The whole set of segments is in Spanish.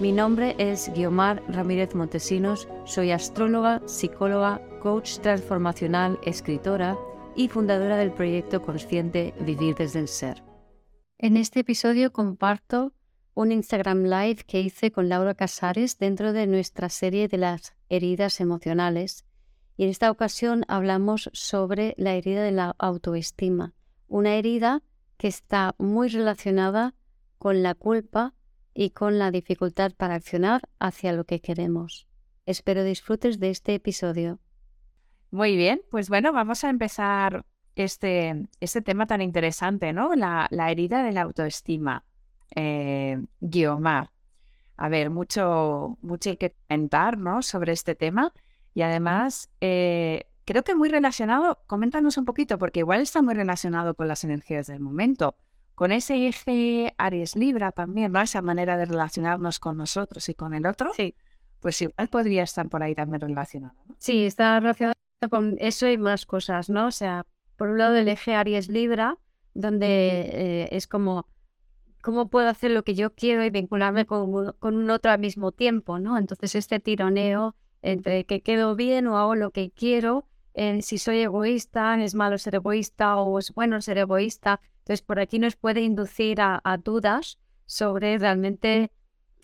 Mi nombre es Guiomar Ramírez Montesinos, soy astróloga, psicóloga, coach transformacional, escritora y fundadora del proyecto consciente Vivir desde el Ser. En este episodio comparto un Instagram Live que hice con Laura Casares dentro de nuestra serie de las heridas emocionales. Y en esta ocasión hablamos sobre la herida de la autoestima, una herida que está muy relacionada con la culpa y con la dificultad para accionar hacia lo que queremos. Espero disfrutes de este episodio. Muy bien, pues bueno, vamos a empezar este, este tema tan interesante, ¿no? La, herida de la autoestima. Eh, Guiomar. A ver, mucho, mucho que comentar, ¿no? Sobre este tema. Y además, eh, creo que muy relacionado, coméntanos un poquito, porque igual está muy relacionado con las energías del momento con ese eje Aries Libra también, ¿no? Esa manera de relacionarnos con nosotros y con el otro. Sí. Pues igual podría estar por ahí también relacionado. ¿no? Sí, está relacionado con eso y más cosas, ¿no? O sea, por un lado el eje Aries Libra, donde eh, es como cómo puedo hacer lo que yo quiero y vincularme con, con un otro al mismo tiempo, ¿no? Entonces este tironeo entre que quedo bien o hago lo que quiero, si soy egoísta, es malo ser egoísta o es bueno ser egoísta, entonces, por aquí nos puede inducir a, dudas sobre realmente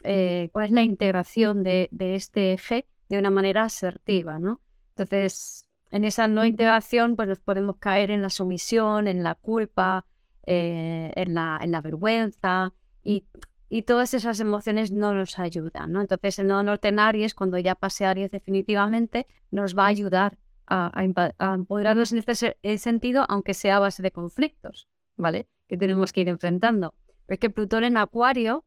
eh, cuál es la integración de, este eje de una manera asertiva, ¿no? Entonces, en esa no integración, pues nos podemos caer en la sumisión, en la culpa, eh, en, la, en la vergüenza y, todas esas emociones no nos ayudan, ¿no? Entonces, el no norte en Aries, cuando ya pase Aries definitivamente, nos va a ayudar a, a empoderarnos en este sentido, aunque sea a base de conflictos. ¿Vale? Que tenemos que ir enfrentando. Es que Plutón en Acuario,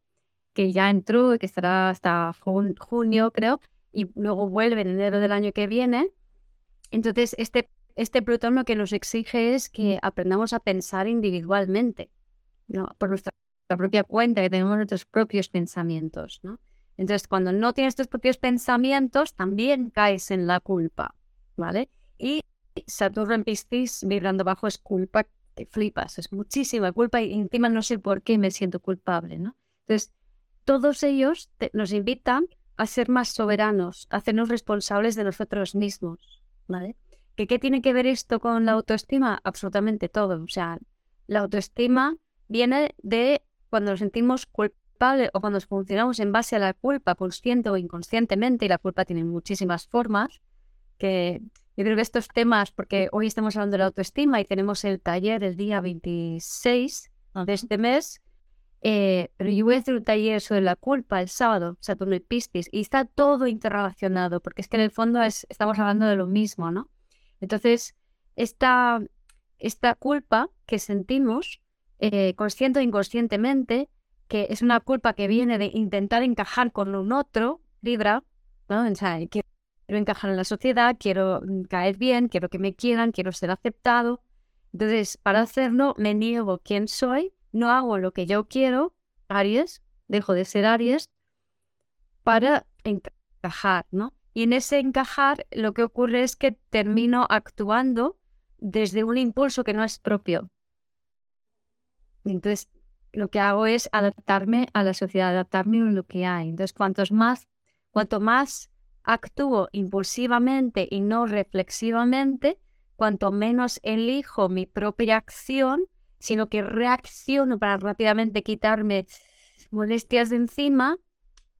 que ya entró y que estará hasta junio, creo, y luego vuelve en enero del año que viene. Entonces, este, este Plutón lo que nos exige es que aprendamos a pensar individualmente, por nuestra, propia cuenta, que tenemos nuestros propios pensamientos. ¿no? Entonces, cuando no tienes tus propios pensamientos, también caes en la culpa, ¿vale? Y Saturno en Piscis vibrando bajo es culpa te flipas, es muchísima culpa y encima no sé por qué me siento culpable, ¿no? Entonces, todos ellos nos invitan a ser más soberanos, a hacernos responsables de nosotros mismos, ¿vale? ¿Que ¿Qué tiene que ver esto con la autoestima? Absolutamente todo. O sea, la autoestima viene de cuando nos sentimos culpables o cuando funcionamos en base a la culpa, consciente o inconscientemente, y la culpa tiene muchísimas formas, que yo creo que estos temas, porque hoy estamos hablando de la autoestima y tenemos el taller el día 26 de este mes, eh, pero yo voy a hacer un taller sobre la culpa el sábado, Saturno y Piscis, y está todo interrelacionado, porque es que en el fondo es, estamos hablando de lo mismo, ¿no? Entonces, esta, esta culpa que sentimos, eh, consciente o inconscientemente, que es una culpa que viene de intentar encajar con un otro, Libra, ¿no? O sea, que quiero encajar en la sociedad, quiero mm, caer bien, quiero que me quieran, quiero ser aceptado. Entonces, para hacerlo, me niego quién soy, no hago lo que yo quiero, Aries, dejo de ser Aries, para encajar, ¿no? Y en ese encajar, lo que ocurre es que termino actuando desde un impulso que no es propio. Entonces, lo que hago es adaptarme a la sociedad, adaptarme a lo que hay. Entonces, cuantos más, cuanto más actúo impulsivamente y no reflexivamente, cuanto menos elijo mi propia acción, sino que reacciono para rápidamente quitarme molestias de encima,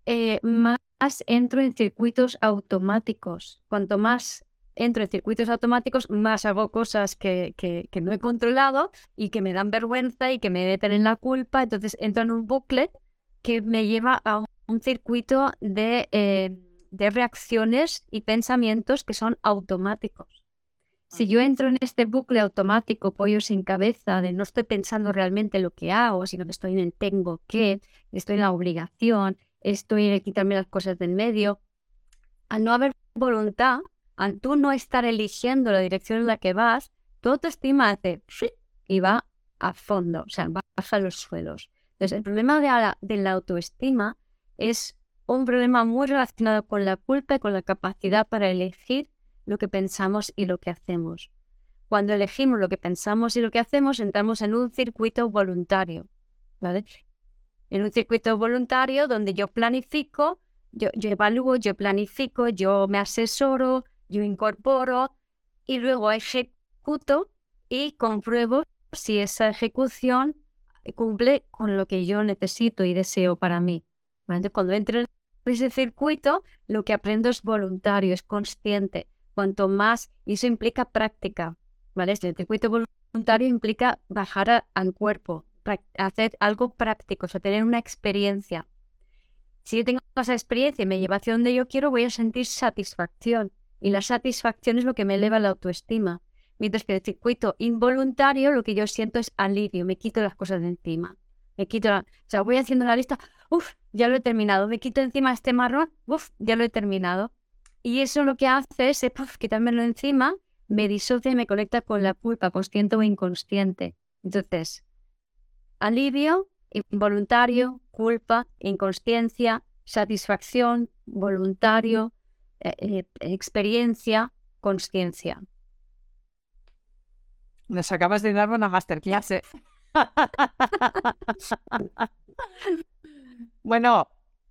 eh, más entro en circuitos automáticos. Cuanto más entro en circuitos automáticos, más hago cosas que, que, no he controlado y que me dan vergüenza y que me meten en la culpa. Entonces entro en un bucle que me lleva a un circuito de... Eh, de reacciones y pensamientos que son automáticos. Si yo entro en este bucle automático, pollo sin cabeza, de no estoy pensando realmente lo que hago, sino que estoy en el tengo que, estoy en la obligación, estoy en quitarme las cosas del medio, al no haber voluntad, al tú no estar eligiendo la dirección en la que vas, tu autoestima hace y va a fondo, o sea, baja los suelos. Entonces, el problema de la, de la autoestima es un problema muy relacionado con la culpa y con la capacidad para elegir lo que pensamos y lo que hacemos. Cuando elegimos lo que pensamos y lo que hacemos, entramos en un circuito voluntario, ¿vale? En un circuito voluntario donde yo planifico, yo, yo evalúo, yo planifico, yo me asesoro, yo incorporo y luego ejecuto y compruebo si esa ejecución cumple con lo que yo necesito y deseo para mí. Cuando entro en ese circuito, lo que aprendo es voluntario, es consciente. Cuanto más, y eso implica práctica, ¿vale? El circuito voluntario implica bajar al cuerpo, hacer algo práctico, o sea, tener una experiencia. Si yo tengo esa experiencia y me lleva hacia donde yo quiero, voy a sentir satisfacción. Y la satisfacción es lo que me eleva la autoestima. Mientras que el circuito involuntario lo que yo siento es alivio, me quito las cosas de encima. Me quito, o sea, voy haciendo la lista, uff, ya lo he terminado, me quito encima este marrón, uff, ya lo he terminado. Y eso lo que hace es, puff, quitármelo encima, me disocia y me conecta con la culpa, consciente o inconsciente. Entonces, alivio, involuntario, culpa, inconsciencia, satisfacción, voluntario, eh, eh, experiencia, conciencia. Nos acabas de dar una masterclass. ¿eh? bueno,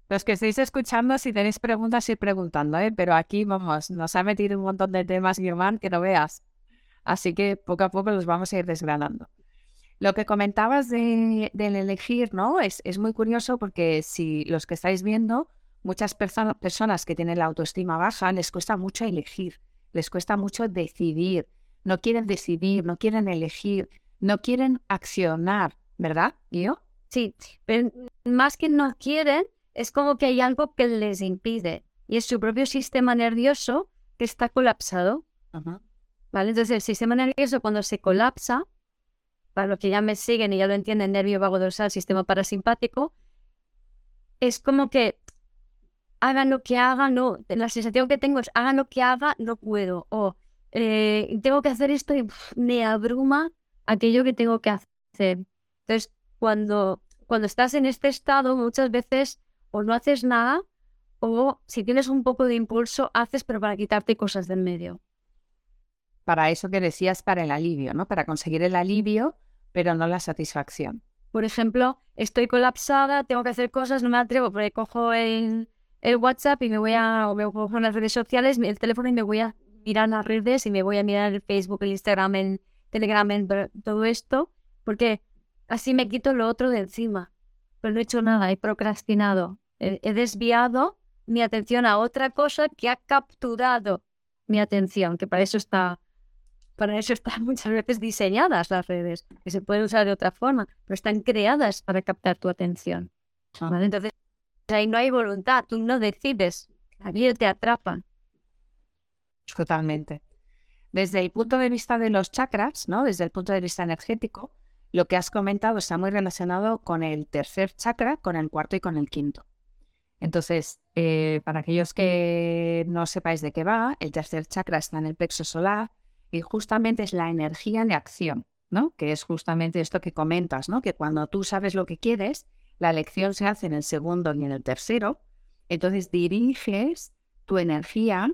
los que estáis escuchando, si tenéis preguntas, ir preguntando, ¿eh? pero aquí vamos, nos ha metido un montón de temas, Guillermo, que no veas. Así que poco a poco los vamos a ir desgranando. Lo que comentabas de, del elegir, ¿no? Es, es, muy curioso porque si los que estáis viendo, muchas personas que tienen la autoestima baja, les cuesta mucho elegir, les cuesta mucho decidir, no quieren decidir, no quieren elegir, no quieren accionar, ¿verdad, yo? Sí, pero más que no quieren, es como que hay algo que les impide y es su propio sistema nervioso que está colapsado. ¿Vale? Entonces el sistema nervioso cuando se colapsa, para los que ya me siguen y ya lo entienden, nervio vago dorsal, sistema parasimpático, es como que hagan lo que hagan, no, la sensación que tengo es hagan lo que haga, no puedo, o eh, tengo que hacer esto y me abruma aquello que tengo que hacer. Entonces, cuando, cuando estás en este estado, muchas veces o no haces nada o si tienes un poco de impulso, haces, pero para quitarte cosas del medio. Para eso que decías, para el alivio, ¿no? Para conseguir el alivio, pero no la satisfacción. Por ejemplo, estoy colapsada, tengo que hacer cosas, no me atrevo, pero cojo el, el WhatsApp y me voy a, o me cojo las redes sociales, el teléfono y me voy a mirar las redes y me voy a mirar el Facebook, el Instagram, el Telegram, todo esto, porque así me quito lo otro de encima. Pero no he hecho nada, he procrastinado, he, desviado mi atención a otra cosa que ha capturado mi atención, que para eso está para eso están muchas veces diseñadas las redes, que se pueden usar de otra forma, pero están creadas para captar tu atención. Ah. Entonces, ahí no hay voluntad, tú no decides, la vida te atrapa. Totalmente. Desde el punto de vista de los chakras, ¿no? Desde el punto de vista energético, lo que has comentado está muy relacionado con el tercer chakra, con el cuarto y con el quinto. Entonces, eh, para aquellos que no sepáis de qué va, el tercer chakra está en el plexo solar y justamente es la energía de acción, ¿no? Que es justamente esto que comentas, ¿no? Que cuando tú sabes lo que quieres, la elección se hace en el segundo y en el tercero, entonces diriges tu energía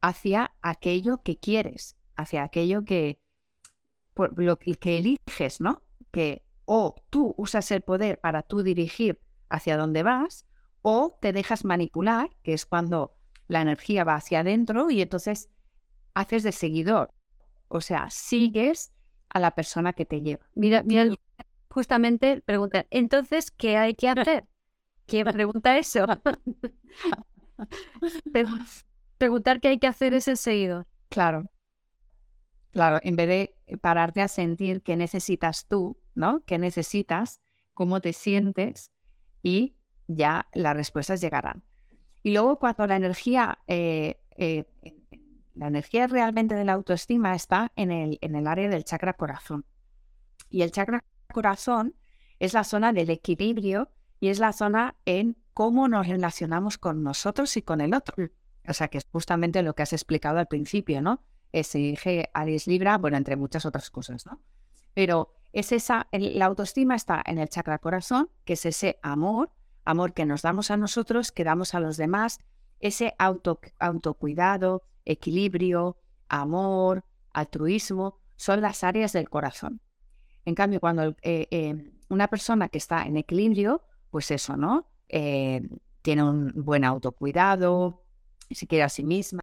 hacia aquello que quieres, hacia aquello que, que, eliges, ¿no? Que o tú usas el poder para tú dirigir hacia dónde vas, o te dejas manipular, que es cuando la energía va hacia adentro y entonces haces de seguidor. O sea, sigues a la persona que te lleva. Mira, mira, justamente preguntar, entonces, ¿qué hay que hacer? ¿Quién pregunta eso? preguntar qué hay que hacer es el seguidor. Claro. Claro, en vez de pararte a sentir qué necesitas tú, ¿no? ¿Qué necesitas? ¿Cómo te sientes? Y ya las respuestas llegarán. Y luego cuando la energía, eh, eh, la energía realmente de la autoestima está en el, en el área del chakra corazón. Y el chakra corazón es la zona del equilibrio y es la zona en cómo nos relacionamos con nosotros y con el otro. O sea, que es justamente lo que has explicado al principio, ¿no? Ese eje Aries Libra, bueno, entre muchas otras cosas, ¿no? Pero es esa, la autoestima está en el chakra corazón, que es ese amor, amor que nos damos a nosotros, que damos a los demás, ese auto, autocuidado, equilibrio, amor, altruismo, son las áreas del corazón. En cambio, cuando eh, eh, una persona que está en equilibrio, pues eso, ¿no? Eh, tiene un buen autocuidado, se quiere a sí misma,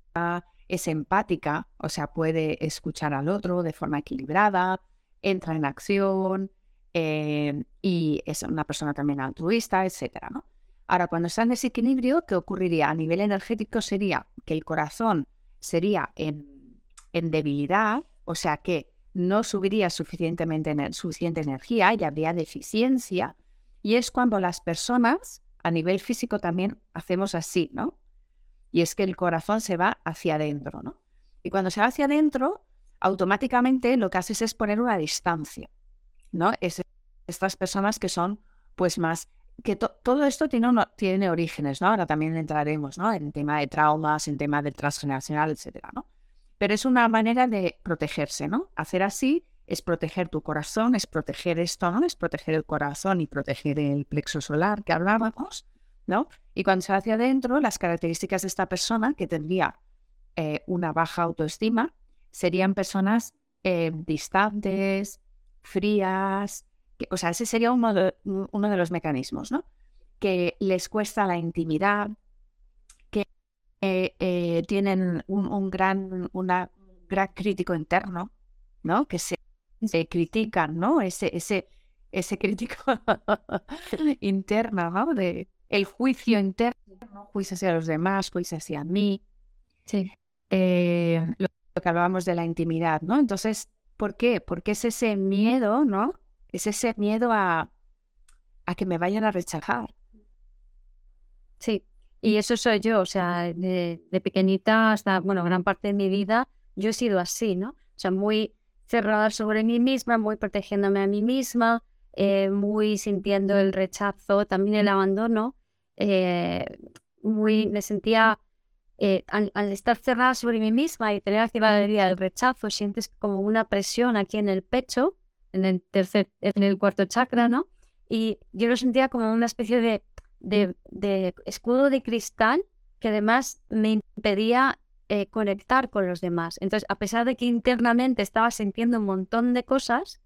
es empática, o sea, puede escuchar al otro de forma equilibrada, entra en acción y es una persona también altruista, ¿no? Ahora, cuando está en desequilibrio, ¿qué ocurriría? A nivel energético sería que el corazón sería en, en debilidad, o sea que no subiría suficientemente suficiente energía y habría deficiencia. Y es cuando las personas, a nivel físico también, hacemos así, ¿no? Y es que el corazón se va hacia adentro, ¿no? Y cuando se va hacia adentro, automáticamente lo que haces es poner una distancia, ¿no? Es estas personas que son, pues, más que todo esto tiene, tiene orígenes, ¿no? Ahora también entraremos, ¿no? En tema de traumas, en tema de transgeneracional, etcétera, ¿no? Pero es una manera de protegerse, ¿no? Hacer así es proteger tu corazón, es proteger esto, ¿no? Es proteger el corazón y proteger el plexo solar que hablábamos, ¿no? Y cuando se va hacia adentro, las características de esta persona que tendría eh, una baja autoestima serían personas eh, distantes, frías, o sea, ese sería uno de, los mecanismos, ¿no? Que les cuesta la intimidad, que eh, tienen un, gran, una, gran crítico interno, ¿no? Que se, se critican, ¿no? Ese, ese, ese crítico interno, ¿no? De el juicio interno, juicio hacia los demás, juicio hacia mí. Sí. Eh, lo, que hablábamos de la intimidad, ¿no? Entonces, ¿por qué? Porque es ese miedo, ¿no? es ese miedo a, a que me vayan a rechazar. Sí, y eso soy yo, o sea, de, pequeñita hasta, bueno, gran parte de mi vida, yo he sido así, ¿no? O sea, muy cerrada sobre mí misma, muy protegiéndome a mí misma, eh, muy sintiendo el rechazo, también el abandono, eh, muy, me sentía, eh, al, estar cerrada sobre mí misma y tener activa el rechazo, sientes como una presión aquí en el pecho en el tercer, en el cuarto chakra, ¿no? Y yo lo sentía como una especie de, de, escudo de cristal que además me impedía conectar con los demás. Entonces, a pesar de que internamente estaba sintiendo un montón de cosas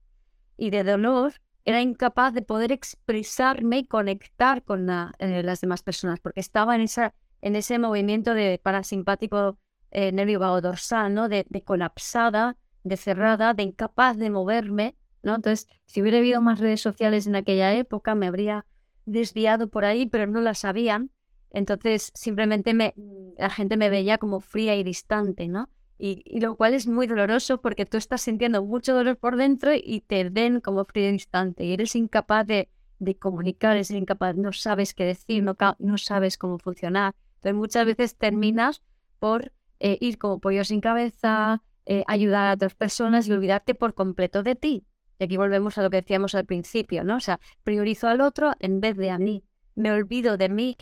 y de dolor, era incapaz de poder expresarme y conectar con eh, las demás personas, porque estaba en, esa, en ese movimiento de parasimpático eh, nervio vago dorsal, ¿no? De, de colapsada, de cerrada, de incapaz de moverme ¿no? Entonces, si hubiera habido más redes sociales en aquella época, me habría desviado por ahí, pero no las sabían. Entonces, simplemente me, la gente me veía como fría y distante, ¿no? Y, lo cual es muy doloroso porque tú estás sintiendo mucho dolor por dentro y te ven como fría y distante y eres incapaz de, de comunicar, eres incapaz, no sabes qué decir, no, no sabes cómo funcionar. Entonces, muchas veces terminas por eh, ir como pollo sin cabeza, eh, ayudar a otras personas y olvidarte por completo de ti. Y aquí volvemos a lo que decíamos al principio, ¿no? O sea, priorizo al otro en vez de a mí. Me olvido de mí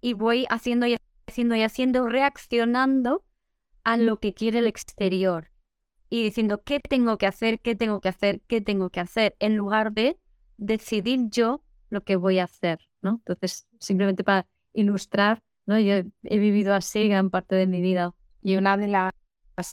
y voy haciendo y haciendo y haciendo, reaccionando a lo que quiere el exterior. Y diciendo qué tengo que hacer, qué tengo que hacer, qué tengo que hacer, en lugar de decidir yo lo que voy a hacer, ¿no? Entonces, simplemente para ilustrar, ¿no? Yo he vivido así gran parte de mi vida. Y una de las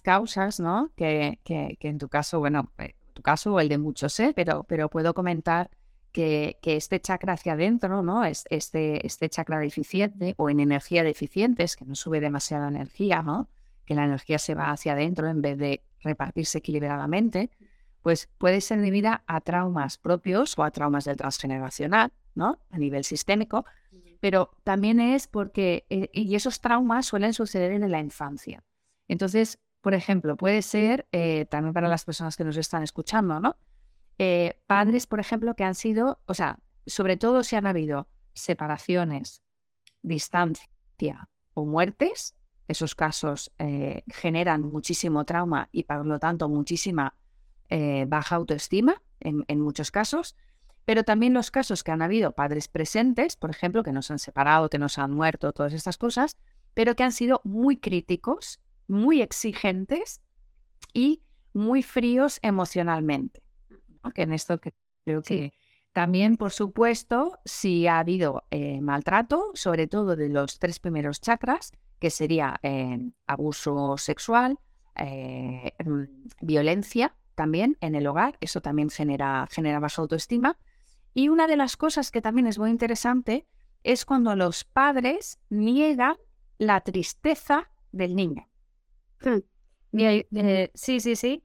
causas, ¿no? Que, que, que en tu caso, bueno, eh, caso o el de muchos, ¿eh? pero, pero puedo comentar que, que, este chakra hacia adentro, ¿no? Este, este chakra deficiente o en energía deficiente, es que no sube demasiada energía, ¿no? Que la energía se va hacia adentro en vez de repartirse equilibradamente, pues puede ser debida a traumas propios o a traumas del transgeneracional, ¿no? A nivel sistémico, pero también es porque, eh, y esos traumas suelen suceder en la infancia. Entonces, por ejemplo, puede ser eh, también para las personas que nos están escuchando, ¿no? Eh, padres, por ejemplo, que han sido, o sea, sobre todo si han habido separaciones, distancia o muertes, esos casos eh, generan muchísimo trauma y por lo tanto muchísima baja autoestima en, en, muchos casos, pero también los casos que han habido padres presentes, por ejemplo, que nos han separado, que nos han muerto, todas estas cosas, pero que han sido muy críticos, muy exigentes y muy fríos emocionalmente. Que en esto que creo que también, por supuesto, si ha habido eh, maltrato, sobre todo de los tres primeros chakras, que sería eh, abuso sexual, eh, mm, violencia también en el hogar, eso también genera, genera más autoestima. Y una de las cosas que también es muy interesante es cuando los padres niegan la tristeza del niño. Hmm. sí, sí, sí.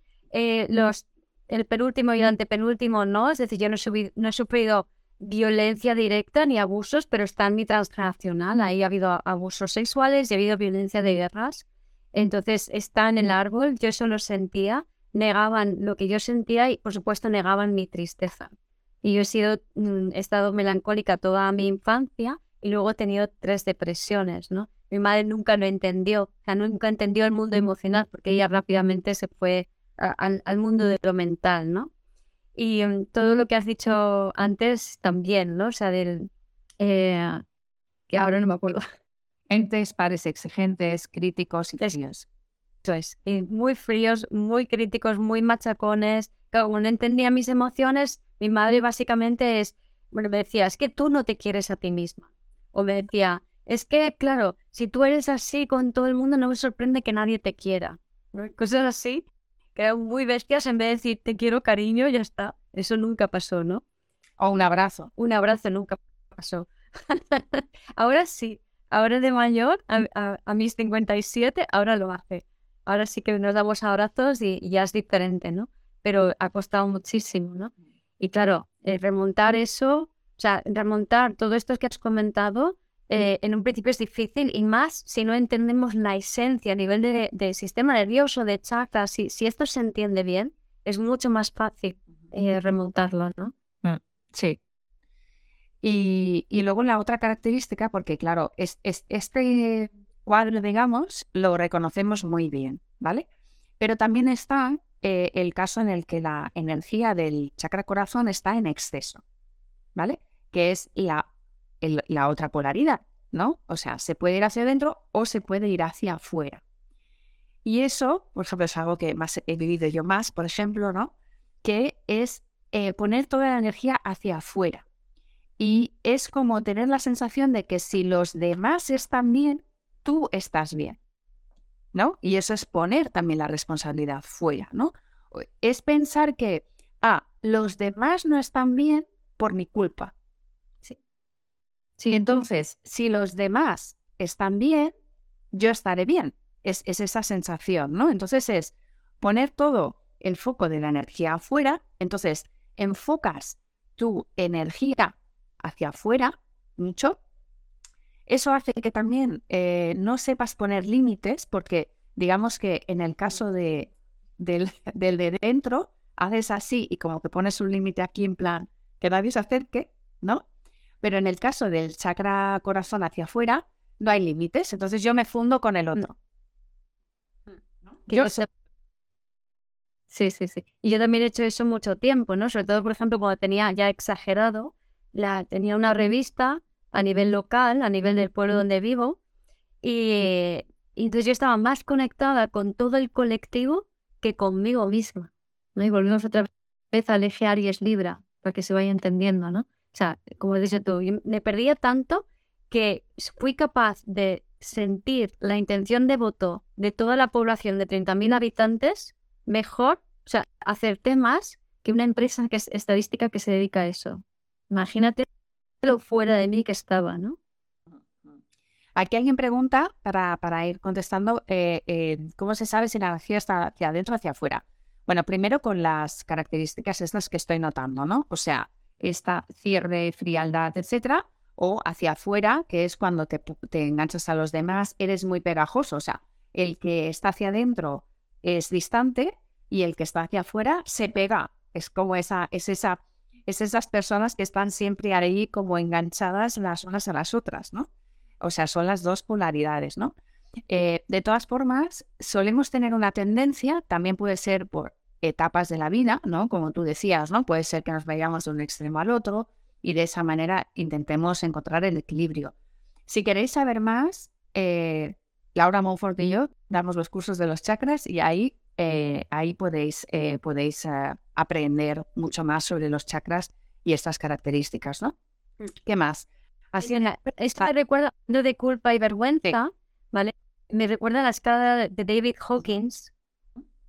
los el penúltimo y el antepenúltimo no, es decir, yo no he, sufrido violencia directa ni abusos, pero está en mi transgeneracional. Ahí ha habido abusos sexuales y ha habido violencia de guerras. Entonces está en el árbol, yo eso lo sentía, negaban lo que yo sentía y por supuesto negaban mi tristeza. Y yo he sido, mm, he estado melancólica toda mi infancia y luego he tenido tres depresiones, ¿no? Mi madre nunca lo entendió, o sea, nunca entendió el mundo emocional porque ella rápidamente se fue al, mundo de lo mental, ¿no? Y mm, todo lo que has dicho antes también, ¿no? O sea, del... Eh, que ahora no me acuerdo. Entes, pares exigentes, críticos y fríos. Eso es. Y muy fríos, muy críticos, muy machacones. Como no entendía mis emociones, mi madre básicamente es, bueno, me decía, es que tú no te quieres a ti misma. O me decía, es que, claro, si tú eres así con todo el mundo, no me sorprende que nadie te quiera. Cosas así que eran muy bestias, en vez de decir te quiero cariño, ya está. Eso nunca pasó, ¿no? O un abrazo. Un abrazo nunca pasó. ahora sí, ahora de mayor, a, mis 57, ahora lo hace. Ahora sí que nos damos abrazos y, ya es diferente, ¿no? Pero ha costado muchísimo, ¿no? Y claro, eh, remontar eso, o sea, remontar todo esto que has comentado, eh, en un principio es difícil y más si no entendemos la esencia a nivel de, sistema nervioso, de chakras. Si, si, esto se entiende bien, es mucho más fácil eh, remontarlo, ¿no? Mm, sí. Y, y, luego la otra característica, porque claro, es, este cuadro, digamos, lo reconocemos muy bien, ¿vale? Pero también está eh, el caso en el que la energía del chakra corazón está en exceso, ¿vale? Que es la la otra polaridad, ¿no? O sea, se puede ir hacia adentro o se puede ir hacia afuera. Y eso, por ejemplo, es algo que más he vivido yo más, por ejemplo, ¿no? Que es eh, poner toda la energía hacia afuera. Y es como tener la sensación de que si los demás están bien, tú estás bien. ¿No? Y eso es poner también la responsabilidad fuera, ¿no? Es pensar que, ah, los demás no están bien por mi culpa. Sí, entonces, si los demás están bien, yo estaré bien. Es, esa sensación, ¿no? Entonces es poner todo el foco de la energía afuera, entonces enfocas tu energía hacia afuera mucho. Eso hace que también eh, no sepas poner límites, porque digamos que en el caso de, del, del de dentro, haces así y como que pones un límite aquí en plan que nadie se acerque, ¿no? Pero en el caso del chakra corazón hacia afuera, no hay límites. Entonces yo me fundo con el mm. otro. Yo... Sí, sí, sí. Y yo también he hecho eso mucho tiempo, ¿no? Sobre todo, por ejemplo, cuando tenía ya exagerado, la, tenía una revista a nivel local, a nivel del pueblo donde vivo, y, entonces yo estaba más conectada con todo el colectivo que conmigo misma. ¿no? Y volvimos otra vez al eje Aries Libra, para que se vaya entendiendo, ¿no? O sea, como dices tú, me perdía tanto que fui capaz de sentir la intención de voto de toda la población de 30.000 habitantes mejor, o sea, acerté más que una empresa que es estadística que se dedica a eso. Imagínate lo fuera de mí que estaba, ¿no? Aquí alguien pregunta, para, para ir contestando, eh, eh, ¿cómo se sabe si la energía está hacia adentro o hacia afuera? Bueno, primero con las características estas que estoy notando, ¿no? O sea, esta cierre, frialdad, etcétera, o hacia afuera, que es cuando te, enganchas a los demás, eres muy pegajoso. O sea, el que está hacia adentro es distante y el que está hacia afuera se pega. Es como esa, es esa, es esas personas que están siempre ahí como enganchadas las unas a las otras, ¿no? O sea, son las dos polaridades, ¿no? Eh, de todas formas, solemos tener una tendencia, también puede ser por etapas de la vida, ¿no? Como tú decías, ¿no? Puede ser que nos vayamos de un extremo al otro y de esa manera intentemos encontrar el equilibrio. Si queréis saber más, eh, Laura Monfort y yo damos los cursos de los chakras y ahí, eh, ahí podéis, eh, podéis aprender mucho más sobre los chakras y estas características, ¿no? Mm. ¿Qué más? Así esto me recuerda de culpa y vergüenza, ¿vale? Me recuerda la escala de David Hawkins,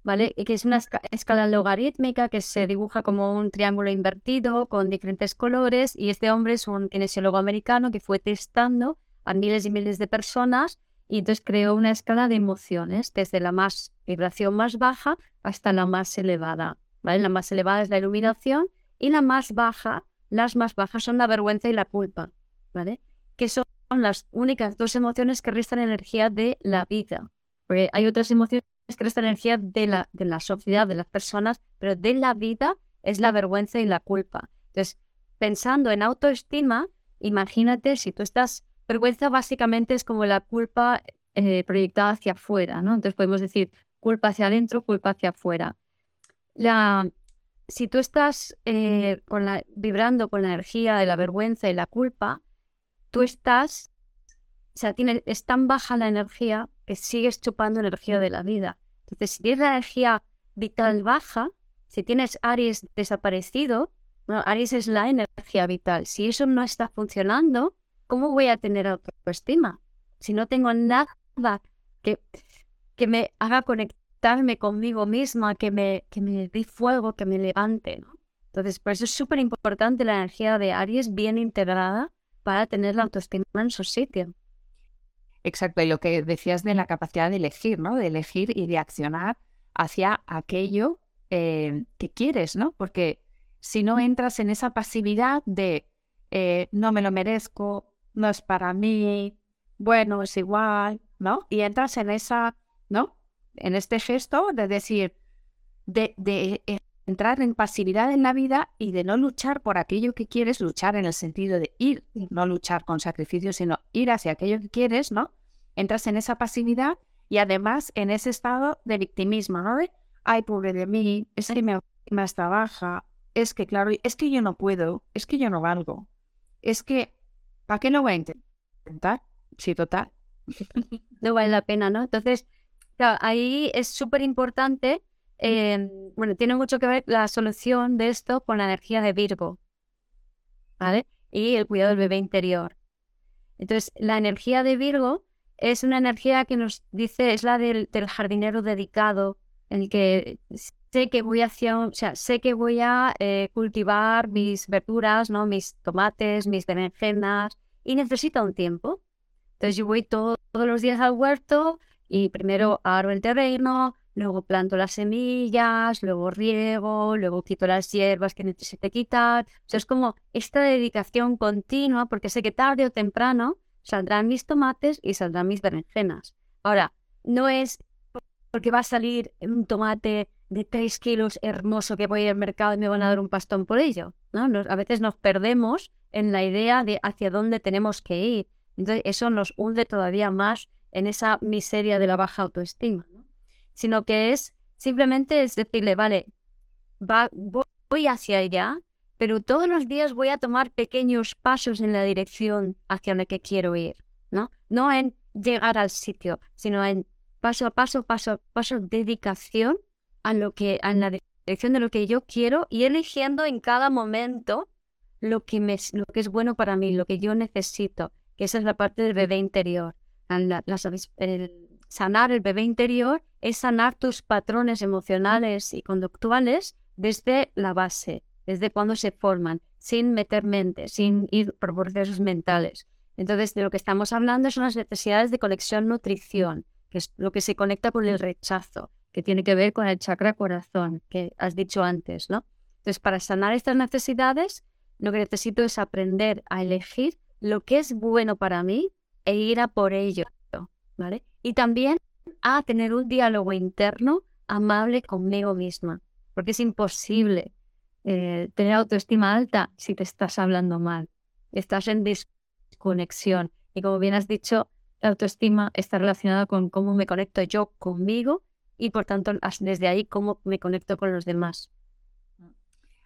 ¿vale? Que es una escala logarítmica que se dibuja como un triángulo invertido con diferentes colores y este hombre es un kinesiólogo americano que fue testando a miles y miles de personas y entonces creó una escala de emociones desde la más vibración más baja hasta la más elevada, ¿vale? La más elevada es la iluminación y la más baja, las más bajas son la vergüenza y la culpa, ¿vale? Que son las únicas dos emociones que restan energía de la vida. Porque hay otras emociones que restan energía de la, de la sociedad, de las personas, pero de la vida es la vergüenza y la culpa. Entonces, pensando en autoestima, imagínate si tú estás... Vergüenza básicamente es como la culpa eh, proyectada hacia afuera, ¿no? Entonces podemos decir culpa hacia adentro, culpa hacia afuera. La, si tú estás eh, con la, vibrando con la energía de la vergüenza y la culpa, tú estás, o sea, tiene, es tan baja la energía que sigues chupando energía de la vida. Entonces, si tienes la energía vital baja, si tienes Aries desaparecido, bueno, Aries es la energía vital. Si eso no está funcionando, ¿cómo voy a tener autoestima? Si no tengo nada que, que me haga conectar conmigo misma, que me, que me dé fuego, que me levante. ¿no? Entonces, por eso es súper importante la energía de Aries bien integrada para tener la autoestima en su sitio. Exacto, y lo que decías de la capacidad de elegir, ¿no? De elegir y de accionar hacia aquello eh, que quieres, ¿no? Porque si no entras en esa pasividad de eh, no me lo merezco, no es para mí, bueno, es igual, ¿no? Y entras en esa, ¿no? en este gesto de decir, de, de, entrar en pasividad en la vida y de no luchar por aquello que quieres, luchar en el sentido de ir, no luchar con sacrificio, sino ir hacia aquello que quieres, ¿no? Entras en esa pasividad y además en ese estado de victimismo, ¿no? ay, pobre de mí, es que me baja, es que, claro, es que yo no puedo, es que yo no valgo, es que, ¿para qué no voy a intentar? Sí, total. No vale la pena, ¿no? Entonces, ahí es súper importante, em, bueno, tiene mucho que ver la solución de esto con la energía de Virgo, ¿vale? Y el cuidado del bebé interior. Entonces, la energía de Virgo es una energía que nos dice, es la del, jardinero dedicado, en el que sé que voy hacia, o sea, sé que voy a eh, cultivar mis verduras, ¿no? Mis tomates, mis berenjenas, y necesito un tiempo. Entonces yo voy todos los días al huerto y primero aro el terreno, luego planto las semillas, luego riego, luego quito las hierbas que necesite quitar. Es como esta dedicación continua porque sé que tarde o temprano saldrán mis tomates y saldrán mis berenjenas. Ahora, no es porque va a salir un tomate de 3 kilos hermoso que voy al mercado y me van a dar un pastón por ello. ¿no? a veces nos perdemos en la idea de hacia dónde tenemos que ir. Entonces, eso nos hunde todavía más en esa miseria de la baja autoestima, sino que es simplemente es decirle, vale, va, voy hacia allá, pero todos los días voy a tomar pequeños pasos en la dirección hacia la que quiero ir, ¿no? No en llegar al sitio, sino en paso a paso, paso a paso, dedicación a lo que, a la dirección de lo que yo quiero y eligiendo en cada momento lo que, me, lo que es bueno para mí, lo que yo necesito, que esa es la parte del bebé interior sanar el bebé interior es sanar tus patrones emocionales y conductuales desde la base, desde cuando se forman, sin meter mente, sin ir por procesos mentales. Entonces, de lo que estamos hablando son las necesidades de conexión nutrición, que es lo que se conecta con el rechazo, que tiene que ver con el chakra corazón, que has dicho antes, ¿no? Entonces, para sanar estas necesidades, lo que necesito es aprender a elegir lo que es bueno para mí e ir a por ello, Y también a tener un diálogo interno amable conmigo misma, porque es imposible eh, tener autoestima alta si te estás hablando mal, estás en desconexión. Y como bien has dicho, la autoestima está relacionada con cómo me conecto yo conmigo y por tanto desde ahí cómo me conecto con los demás.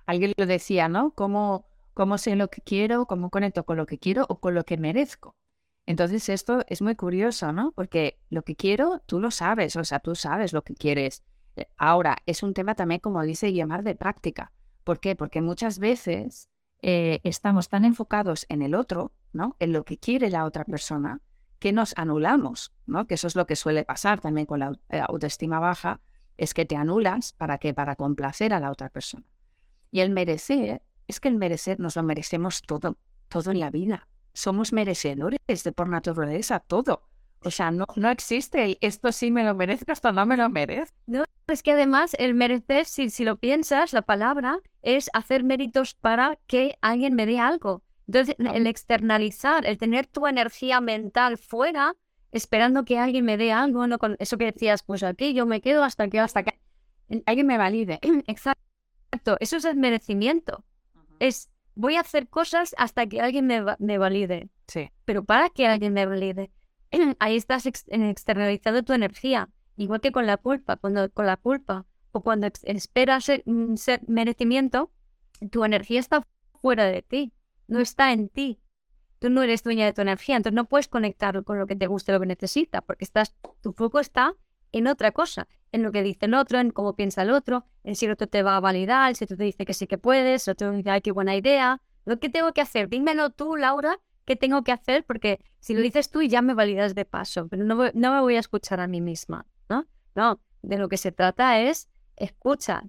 Alguien lo decía, ¿no? ¿Cómo, cómo sé lo que quiero, cómo conecto con lo que quiero o con lo que merezco? Entonces esto es muy curioso, ¿no? Porque lo que quiero, tú lo sabes, o sea, tú sabes lo que quieres. Eh, ahora, es un tema también, como dice llamar de práctica. ¿Por qué? Porque muchas veces eh, estamos tan enfocados en el otro, ¿no? En lo que quiere la otra persona, que nos anulamos, ¿no? Que eso es lo que suele pasar también con la eh, autoestima baja, es que te anulas para que para complacer a la otra persona. Y el merecer, es que el merecer nos lo merecemos todo, todo en la vida somos merecedores de por naturaleza, todo. O sea, no, no existe esto sí me lo merezco, esto no me lo merezco. No, es que además el merecer, si, si lo piensas, la palabra es hacer méritos para que alguien me dé algo. Entonces, el externalizar, el tener tu energía mental fuera, esperando que alguien me dé algo, no con eso que decías, pues aquí yo me quedo hasta que hasta que alguien me valide. Exacto, eso es el merecimiento. Es voy a hacer cosas hasta que alguien me, valide. Sí. Pero para que alguien me valide, ahí estás externalizando tu energía. Igual que con la culpa, cuando con la culpa o cuando esperas mm, ser, merecimiento, tu energía está fuera de ti, no está en ti. Tú no eres dueña de tu energía, entonces no puedes conectar con lo que te gusta, lo que necesitas, porque estás, tu foco está en otra cosa, en lo que dice el otro, en cómo piensa el otro, en si el otro te va a validar, si el otro te dice que sí que puedes, el otro dice, ay, qué buena idea. Lo que tengo que hacer, dímelo tú, Laura, qué tengo que hacer, porque si lo dices tú ya me validas de paso, pero no, no me voy a escuchar a mí misma, ¿no? No, de lo que se trata es escucha.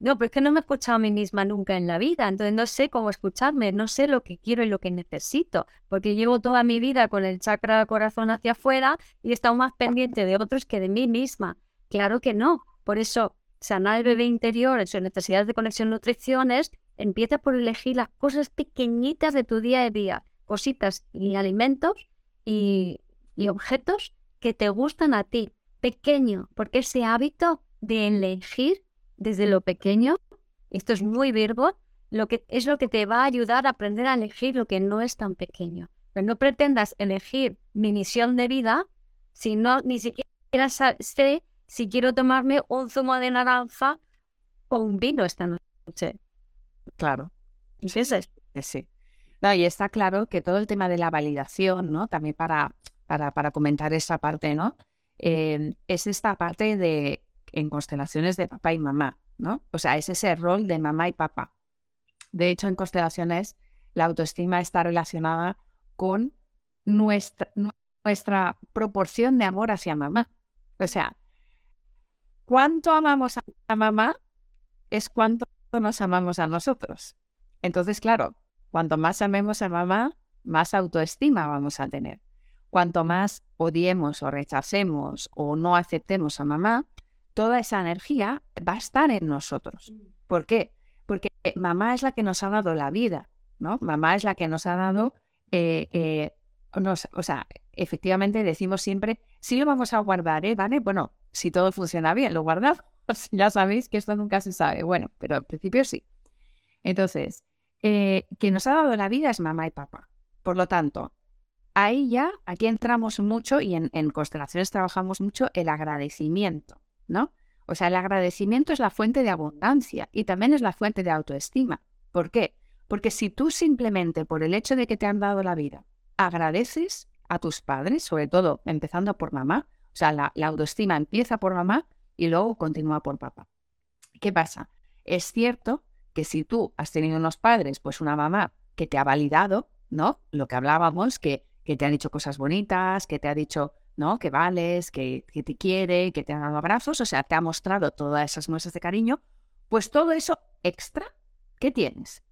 no, pero es que no me he escuchado a mí misma nunca en la vida, entonces no sé cómo escucharme, no sé lo que quiero y lo que necesito, porque llevo toda mi vida con el chakra corazón hacia afuera y he estado más pendiente de otros que de mí misma. Claro que no. Por eso, sanar el bebé interior en sus necesidades de conexión nutriciones empieza por elegir las cosas pequeñitas de tu día a día, cositas y alimentos y, objetos que te gustan a ti, pequeño, porque ese hábito de elegir desde lo pequeño, esto es muy virgo, lo que es lo que te va a ayudar a aprender a elegir lo que no es tan pequeño. Pero no pretendas elegir mi misión de vida si no ni siquiera sé si quiero tomarme un zumo de naranja o un vino esta noche. Claro. Sí, sí. sí. No, y está claro que todo el tema de la validación, ¿no? También para, para, para comentar esa parte, ¿no? Em, es esta parte de en constelaciones de papá y mamá, ¿no? O sea, es ese rol de mamá y papá. De hecho, en constelaciones la autoestima está relacionada con nuestra, nuestra proporción de amor hacia mamá. O sea, cuánto amamos a mamá es cuánto nos amamos a nosotros. Entonces, claro, cuanto más amemos a mamá, más autoestima vamos a tener. Cuanto más odiemos o rechacemos o no aceptemos a mamá, toda esa energía va a estar en nosotros. ¿Por qué? Porque mamá es la que nos ha dado la vida, ¿no? Mamá es la que nos ha dado, eh, eh, o sea, efectivamente decimos siempre, sí lo vamos a guardar, ¿eh? ¿Vale? Bueno, si todo funciona bien, lo guardamos. ya sabéis que esto nunca se sabe. Bueno, pero al principio sí. Entonces, eh, quien nos ha dado la vida es mamá y papá. Por lo tanto, ahí ya, aquí entramos mucho y en, en constelaciones trabajamos mucho el agradecimiento, ¿no? O sea, el agradecimiento es la fuente de abundancia y también es la fuente de autoestima. ¿Por qué? Porque si tú simplemente por el hecho de que te han dado la vida agradeces a tus padres, sobre todo empezando por mamá, o sea, la, autoestima empieza por mamá y luego continúa por papá. ¿Qué pasa? Es cierto que si tú has tenido unos padres, pues una mamá que te ha validado, ¿no? Lo que hablábamos, que, que te ha dicho cosas bonitas, que te ha dicho, ¿no? Que vales, que, que te quiere, que te ha dado abrazos, o sea, te ha mostrado todas esas muestras de cariño, pues todo eso extra, ¿qué tienes?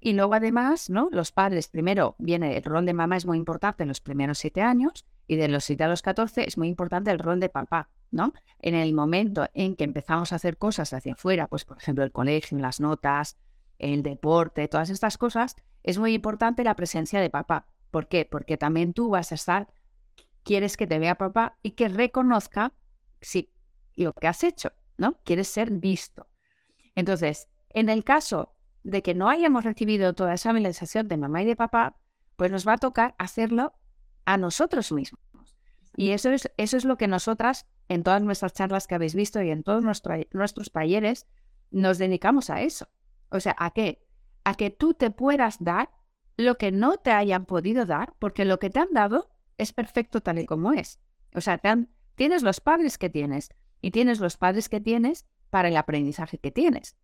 Y luego además, ¿no? Los padres, primero viene el rol de mamá es muy importante en los primeros siete años y de los siete a los catorce es muy importante el rol de papá, ¿no? En el momento en que empezamos a hacer cosas hacia afuera, pues por ejemplo el colegio, las notas, el deporte, todas estas cosas, es muy importante la presencia de papá. ¿Por qué? Porque también tú vas a estar, quieres que te vea papá y que reconozca sí, lo que has hecho, ¿no? Quieres ser visto. Entonces, en el caso de que no hayamos recibido toda esa valorización de mamá y de papá, pues nos va a tocar hacerlo a nosotros mismos. Y eso es, eso es lo que nosotras, en todas nuestras charlas que habéis visto y en todos nuestros talleres, nos dedicamos a eso. O sea, ¿a qué? A que tú te puedas dar lo que no te hayan podido dar, porque lo que te han dado es perfecto tal y como es. O sea, tienes los padres que tienes y tienes los padres que tienes para el aprendizaje que tienes.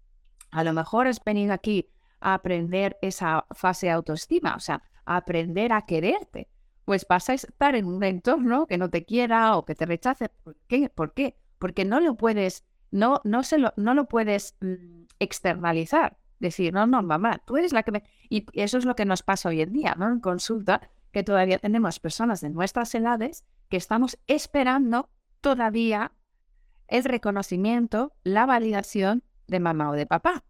A lo mejor has venido aquí a aprender esa fase de autoestima, o sea, a aprender a quererte. Pues vas a estar en un entorno que no te quiera o que te rechace. ¿Por qué? ¿Por qué? Porque no lo puedes, no, no, se lo, no lo puedes mm, externalizar. Decir, no, no, mamá, tú eres la que me... Y eso es lo que nos pasa hoy en día, ¿no? En consulta, que todavía tenemos personas de nuestras edades que estamos esperando todavía el reconocimiento, la validación de mamá o de papá.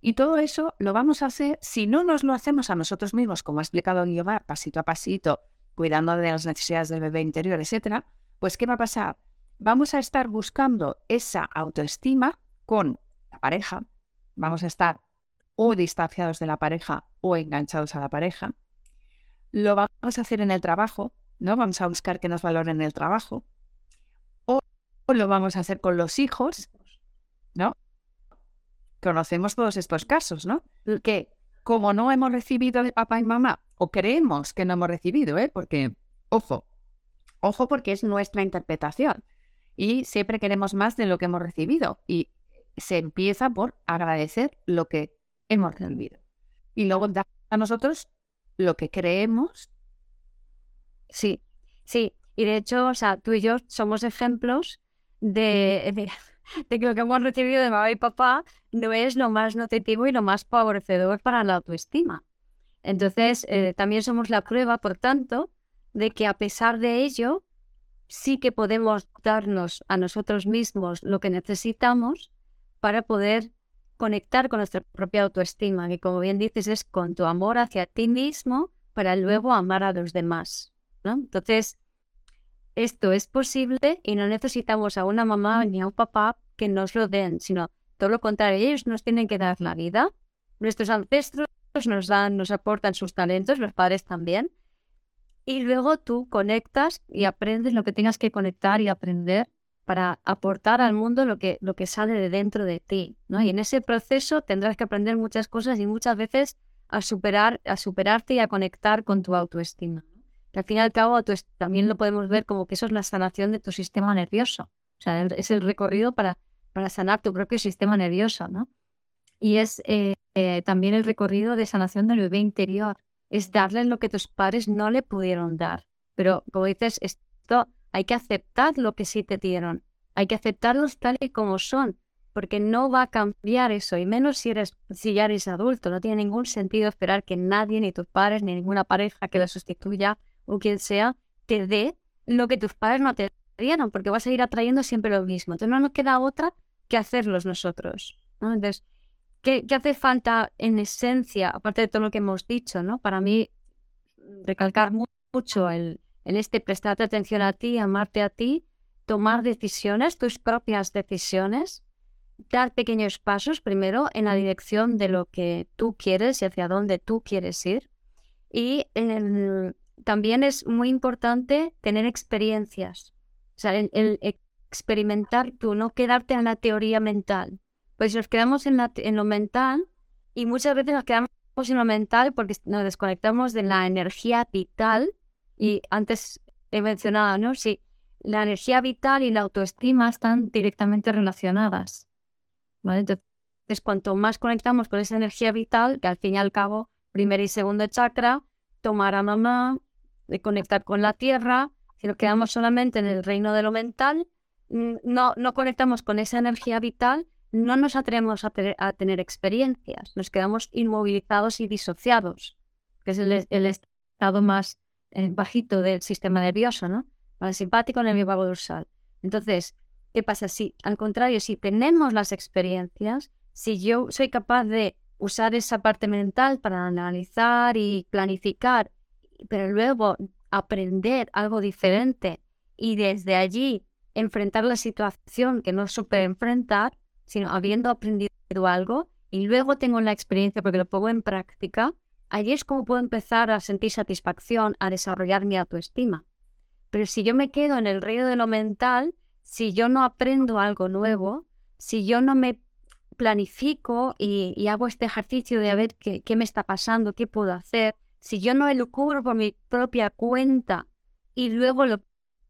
Y todo eso lo vamos a hacer si no nos lo hacemos a nosotros mismos, como ha explicado Guiomar, pasito a pasito, cuidando de las necesidades del bebé interior, etcétera, pues ¿qué va a pasar? Vamos a estar buscando esa autoestima con la pareja, vamos a estar o distanciados de la pareja o enganchados a la pareja. Lo vamos a hacer en el trabajo, ¿no? Vamos a buscar que nos valoren en el trabajo lo vamos a hacer con los hijos, ¿no? Conocemos todos estos casos, ¿no? Que como no hemos recibido de papá y mamá, o creemos que no hemos recibido, ¿eh? Porque, ojo, ojo porque es nuestra interpretación. Y siempre queremos más de lo que hemos recibido. Y se empieza por agradecer lo que hemos recibido. Y luego da a nosotros lo que creemos. Sí, sí. Y de hecho, o sea, tú y yo somos ejemplos de, de, que lo que hemos recibido de mamá y papá no es lo más nutritivo y lo más favorecedor para la autoestima. Entonces, eh, también somos la prueba, por tanto, de que a pesar de ello, sí que podemos darnos a nosotros mismos lo que necesitamos para poder conectar con nuestra propia autoestima, que como bien dices es con tu amor hacia ti mismo para luego amar a los demás. ¿no? Entonces, esto es posible y no necesitamos a una mamá ni a un papá que nos lo den, sino todo lo contrario, ellos nos tienen que dar la vida. Nuestros ancestros nos dan, nos aportan sus talentos, los padres también. Y luego tú conectas y aprendes lo que tengas que conectar y aprender para aportar al mundo lo que, lo que sale de dentro de ti. ¿no? Y en ese proceso tendrás que aprender muchas cosas y muchas veces a superar, a superarte y a conectar con tu autoestima al fin y al cabo también lo podemos ver como que eso es la sanación de tu sistema nervioso. O sea, es el recorrido para, para sanar tu propio sistema nervioso, ¿no? Y es eh, eh, también el recorrido de sanación del bebé interior. Es darle lo que tus padres no le pudieron dar. Pero como dices, esto hay que aceptar lo que sí te dieron. Hay que aceptarlos tal y como son, porque no va a cambiar eso, y menos si eres, si ya eres adulto. No tiene ningún sentido esperar que nadie, ni tus padres, ni ninguna pareja que lo sustituya o quien sea te dé lo que tus padres no te dieron, porque vas a ir atrayendo siempre lo mismo. Entonces no nos queda otra que hacerlos nosotros. Entonces, ¿qué, hace falta en esencia, aparte de todo lo que hemos dicho? ¿no? Para mí, recalcar mucho el, en este prestarte atención a ti, amarte a ti, tomar decisiones, tus propias decisiones, dar pequeños pasos primero en la dirección de lo que tú quieres y hacia dónde tú quieres ir. Y el, también es muy importante tener experiencias. O sea, el, experimentar tú, no quedarte en la teoría mental. Pues nos quedamos en, en lo mental y muchas veces nos quedamos en lo mental porque nos desconectamos de la energía vital. Y antes he mencionado, ¿no? Sí, la energía vital y la autoestima están directamente relacionadas. ¿vale? Entonces, cuanto más conectamos con esa energía vital, que al fin y al cabo, primer y segundo chakra, tomar a mamá, de conectar con la tierra, si nos quedamos solamente en el reino de lo mental, mm, no, no conectamos con esa energía vital, no nos atrevemos a, tener experiencias, nos quedamos inmovilizados y disociados, que es el, estado más eh, bajito del sistema nervioso, ¿no? Parasimpático, nervio vago dorsal. Entonces, ¿qué pasa? Si, al contrario, si tenemos las experiencias, si yo soy capaz de usar esa parte mental para analizar y planificar pero luego aprender algo diferente y desde allí enfrentar la situación que no supe enfrentar, sino habiendo aprendido algo y luego tengo la experiencia porque lo pongo en práctica, allí es como puedo empezar a sentir satisfacción, a desarrollar mi autoestima. Pero si yo me quedo en el reino de lo mental, si yo no aprendo algo nuevo, si yo no me planifico y, hago este ejercicio de a ver qué me está pasando, qué puedo hacer, si yo no elucubro por mi propia cuenta y luego lo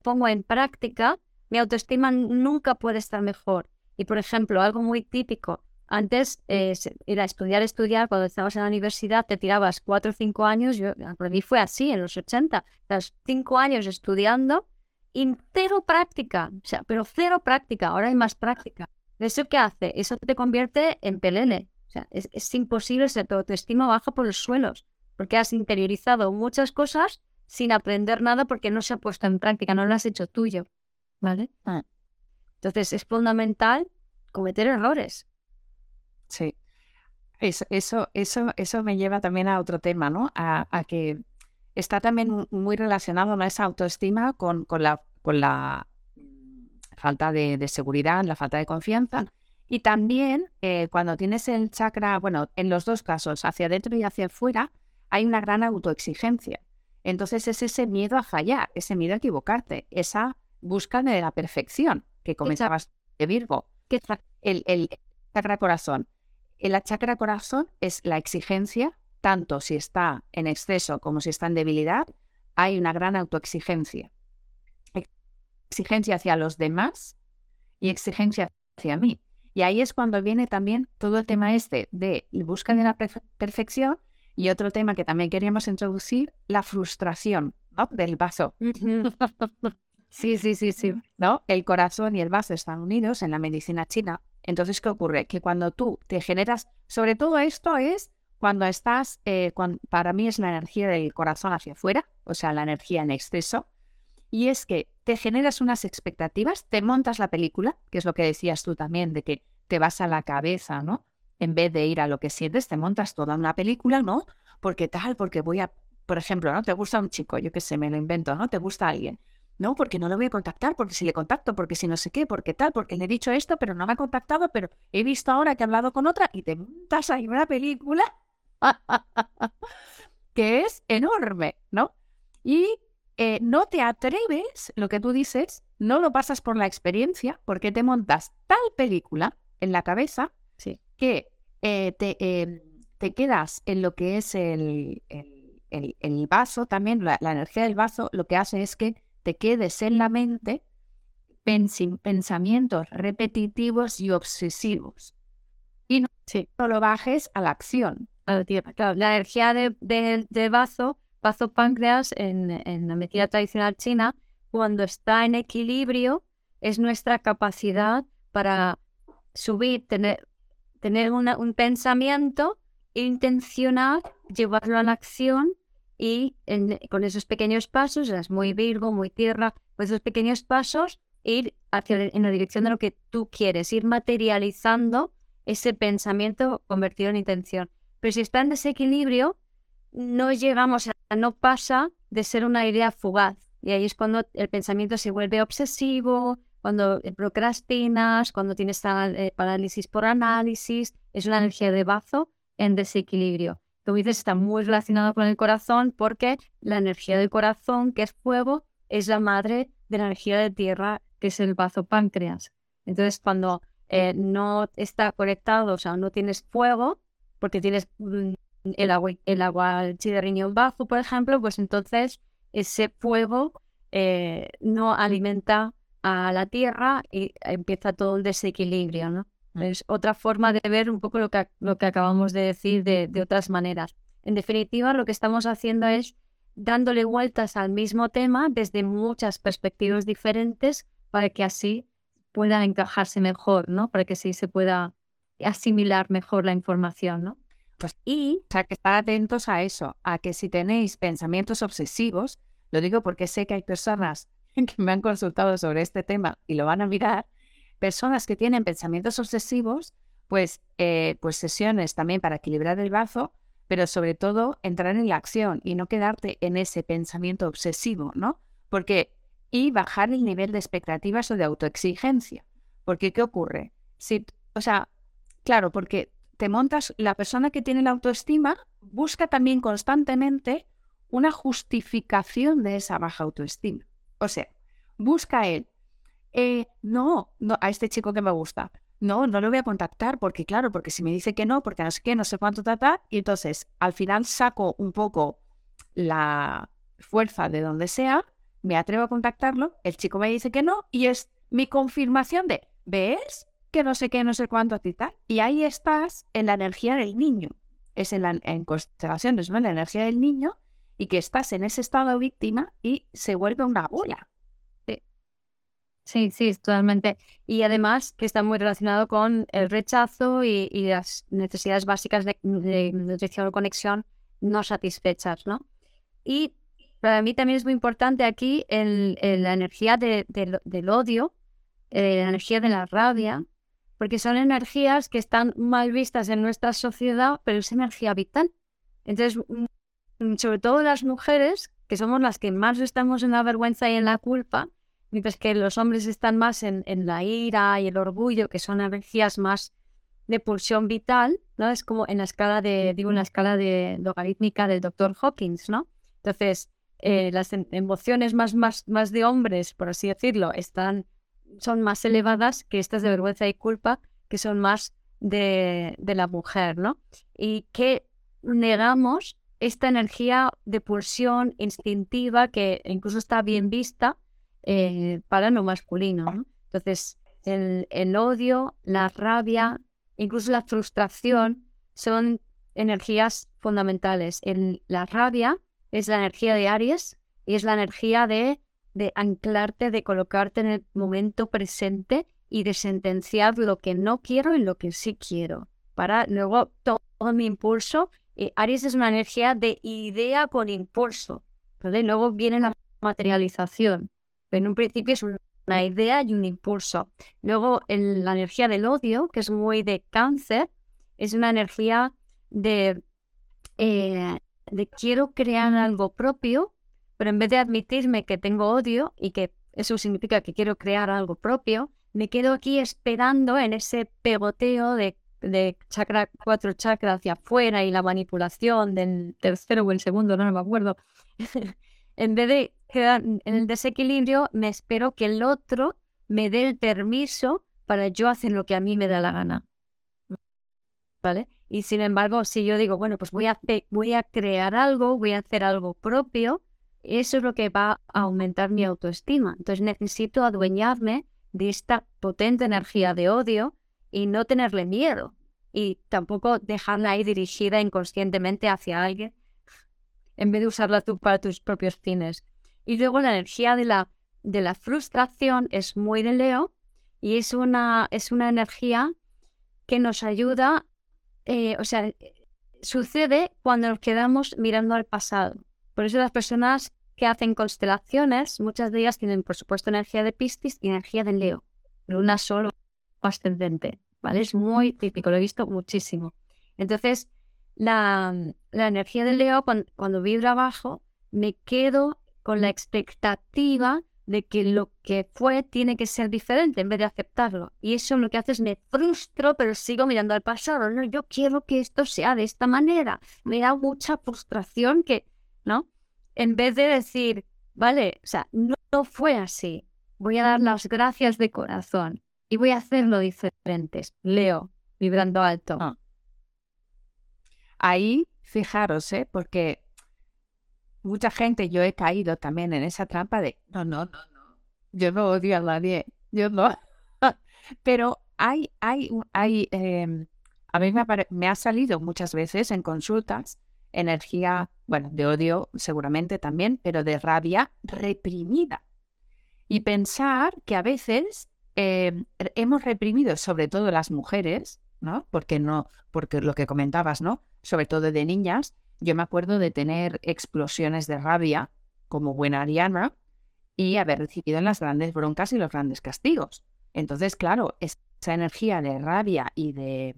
pongo en práctica, mi autoestima nunca puede estar mejor. Y por ejemplo, algo muy típico, antes eh, era estudiar, estudiar, cuando estabas en la universidad te tirabas cuatro o cinco años, yo, para mí fue así en los 80, estás cinco años estudiando y cero práctica, o sea, pero cero práctica, ahora hay más práctica. ¿Eso qué hace? Eso te convierte en pelele. O sea, es, es imposible, se tu autoestima baja por los suelos, porque has interiorizado muchas cosas sin aprender nada porque no se ha puesto en práctica, no lo has hecho tuyo. ¿Vale? Ah. Entonces es fundamental cometer errores. Sí. Eso, eso, eso, eso me lleva también a otro tema, ¿no? A, que está también muy relacionado ¿no? esa autoestima con, con, la, con la falta de, seguridad, la falta de confianza. Y también eh, cuando tienes el chakra, bueno, en los dos casos, hacia adentro y hacia afuera, hay una gran autoexigencia. Entonces es ese miedo a fallar, ese miedo a equivocarte, esa búsqueda de la perfección que comenzabas de Virgo. El, el chakra corazón. El chakra corazón es la exigencia, tanto si está en exceso como si está en debilidad, hay una gran autoexigencia. Exigencia hacia los demás y exigencia hacia mí. Y ahí es cuando viene también todo el tema este de búsqueda de la perfección y otro tema que también queríamos introducir, la frustración del vaso. sí, sí, sí, sí. ¿No? El corazón y el vaso están unidos en la medicina china. Entonces, ¿qué ocurre? Que cuando tú te generas, sobre todo esto es cuando estás, eh, para mí es la energía del corazón hacia afuera, o sea, la energía en exceso, y es que te generas unas expectativas, te montas la película, que es lo que decías tú también, de que te vas a la cabeza, ¿no? en vez de ir a lo que sientes, te montas toda una película, ¿no? Porque tal, porque voy a, por ejemplo, ¿no? Te gusta un chico, yo qué sé, me lo invento, ¿no? Te gusta alguien. No, porque no le voy a contactar, porque si le contacto, porque si no sé qué, porque tal, porque le he dicho esto, pero no me ha contactado, pero he visto ahora que ha hablado con otra y te montas ahí una película que es enorme, ¿no? Y eh, no te atreves, lo que tú dices, no lo pasas por la experiencia, porque te montas tal película en la cabeza sí. que eh, em, te, quedas en lo que es el, el, vaso, también la, energía del vaso, lo que hace es que te quedes en la mente pensamientos repetitivos y obsesivos. Y no, lo bajes a la acción. la energía de, de, vaso, vaso páncreas en, en la medicina tradicional china, cuando está en equilibrio, es nuestra capacidad para subir, tener, tener un pensamiento intencional, llevarlo a la acción y con esos pequeños pasos, es muy Virgo, muy Tierra, con esos pequeños pasos, ir hacia, en la dirección de lo que tú quieres, ir materializando ese pensamiento convertido en intención. Pero si está en desequilibrio, no llegamos a, no pasa de ser una idea fugaz. Y ahí es cuando el pensamiento se vuelve obsesivo, cuando procrastinas, cuando tienes eh, parálisis por análisis, es una energía de bazo en desequilibrio. Como dices, está muy relacionado con el corazón porque la energía del corazón, que es fuego, es la madre de la energía de tierra, que es el bazo páncreas. Entonces, cuando eh, no está conectado, o sea, no tienes fuego, porque tienes mm, el agua, el agua riñón bajo, por ejemplo, pues entonces ese fuego no alimenta a la Tierra y empieza todo el desequilibrio, ¿no? Mm. Es otra forma de ver un poco lo que, lo que acabamos de decir de, otras maneras. En definitiva, lo que estamos haciendo es dándole vueltas al mismo tema desde muchas perspectivas diferentes para que así pueda encajarse mejor, ¿no? Para que así se pueda asimilar mejor la información, ¿no? Pues, y, o sea, que estar atentos a eso, a que si tenéis pensamientos obsesivos, lo digo porque sé que hay personas que me han consultado sobre este tema y lo van a mirar, personas que tienen pensamientos obsesivos, pues, eh, pues sesiones también para equilibrar el bazo, pero sobre todo entrar en la acción y no quedarte en ese pensamiento obsesivo, ¿no? Porque, y bajar el nivel de expectativas o de autoexigencia. Porque, ¿qué ocurre? Si, o sea, claro, porque te montas, la persona que tiene la autoestima busca también constantemente una justificación de esa baja autoestima. O sea, busca él. Eh, no, no, a este chico que me gusta. No, no lo voy a contactar porque, claro, porque si me dice que no, porque no sé qué, no sé cuánto tratar, y entonces al final saco un poco la fuerza de donde sea, me atrevo a contactarlo, el chico me dice que no y es mi confirmación de, ¿ves? Que no sé qué, no sé cuánto, y tal. Y ahí estás en la energía del niño. Es en, la, en constelaciones, ¿no? En la energía del niño y que estás en ese estado víctima y se vuelve una bola. Sí, sí, totalmente. Y además que está muy relacionado con el rechazo y, las necesidades básicas de, nutrición o conexión no satisfechas, ¿no? Y para mí también es muy importante aquí el, la energía del odio, eh, la energía de la rabia, porque son energías que están mal vistas en nuestra sociedad, pero es energía vital. Entonces, mm, sobre todo las mujeres, que somos las que más estamos en la vergüenza y en la culpa, mientras que los hombres están más en, la ira y el orgullo, que son energías más de pulsión vital, ¿no? Es como en la escala de, digo, en la escala de logarítmica del doctor Hawkins, ¿no? Entonces, eh, las em, emociones más, más, más de hombres, por así decirlo, están, son más elevadas que estas de vergüenza y culpa, que son más de, de la mujer, ¿no? Y que negamos esta energía de pulsión instintiva que incluso está bien vista, eh, para lo masculino. Entonces, el, odio, la rabia, incluso la frustración son energías fundamentales. la rabia es la energía de Aries y es la energía de, de anclarte, de colocarte en el momento presente y de sentenciar lo que no quiero y lo que sí quiero. Para luego todo, mi impulso. Eh, Aries es una energía de idea con impulso. Luego viene la materialización en un principio es una idea y un impulso. Luego la energía del odio, que es muy de cáncer, es una energía de, eh, de quiero crear algo propio, pero en vez de admitirme que tengo odio y que eso significa que quiero crear algo propio, me quedo aquí esperando en ese pegoteo de, de chakra, cuatro chakras hacia afuera y la manipulación del tercero o el segundo, no me acuerdo. en vez de en el desequilibrio, me espero que el otro me dé el permiso para yo hacer lo que a mí me da la gana. ¿Vale? Y sin embargo, si yo digo, bueno, pues voy a, voy a crear algo, voy a hacer algo propio, eso es lo que va a aumentar mi autoestima. Entonces necesito adueñarme de esta potente energía de odio y no tenerle miedo. Y tampoco dejarla ahí dirigida inconscientemente hacia alguien en vez de usarla tú para tus propios fines. Y luego la energía de la, de la frustración es muy de Leo y es una, es una energía que nos ayuda, eh, o sea, sucede cuando nos quedamos mirando al pasado. Por eso las personas que hacen constelaciones, muchas de ellas tienen, por supuesto, energía de Piscis y energía de Leo, pero una solo ascendente, ¿vale? Es muy típico, lo he visto muchísimo. Entonces, la, la energía del Leo, cuando, vibra abajo, me quedo con la expectativa de que lo que fue tiene que ser diferente en vez de aceptarlo. Y eso lo que hace es me frustro, pero sigo mirando al pasado. No, yo quiero que esto sea de esta manera. Me da mucha frustración que, ¿no? En vez de decir, vale, o sea, no, fue así. Voy a dar las gracias de corazón y voy a hacerlo diferente. Leo, vibrando alto. Ah. Ahí, fijaros, ¿eh? porque mucha gente, yo he caído también en esa trampa de, no, no, no, no, yo no odio a nadie, yo no. Pero hay, hay, hay, em, a mí me, ha salido muchas veces en consultas energía, bueno, de odio seguramente también, pero de rabia reprimida. Y pensar que a veces em, hemos reprimido, sobre todo las mujeres, ¿no? Porque no, porque lo que comentabas, ¿no? Sobre todo de niñas, yo me acuerdo de tener explosiones de rabia como buena ariana y haber recibido las grandes broncas y los grandes castigos. Entonces, claro, esa energía de rabia y de,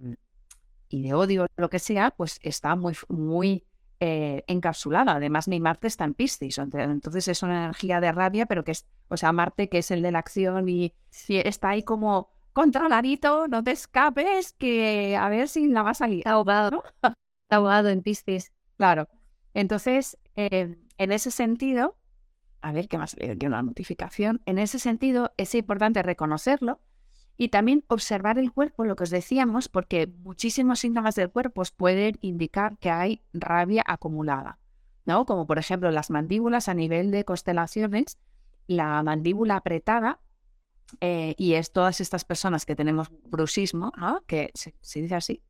y de odio, lo que sea, pues está muy, muy eh, encapsulada. Además, mi Marte está en Piscis, entonces es una energía de rabia, pero que es, o sea, Marte que es el de la acción y está ahí como controladito, no te escapes, que a ver si la va a. Está ahogado, Está ahogado en Piscis. Claro. Entonces, eh, en ese sentido, a ver qué más le una notificación. En ese sentido, es importante reconocerlo y también observar el cuerpo, lo que os decíamos, porque muchísimos síntomas del cuerpo pueden indicar que hay rabia acumulada, ¿no? Como por ejemplo las mandíbulas a nivel de constelaciones la mandíbula apretada eh, y es todas estas personas que tenemos bruxismo, ¿no? Que se, dice así.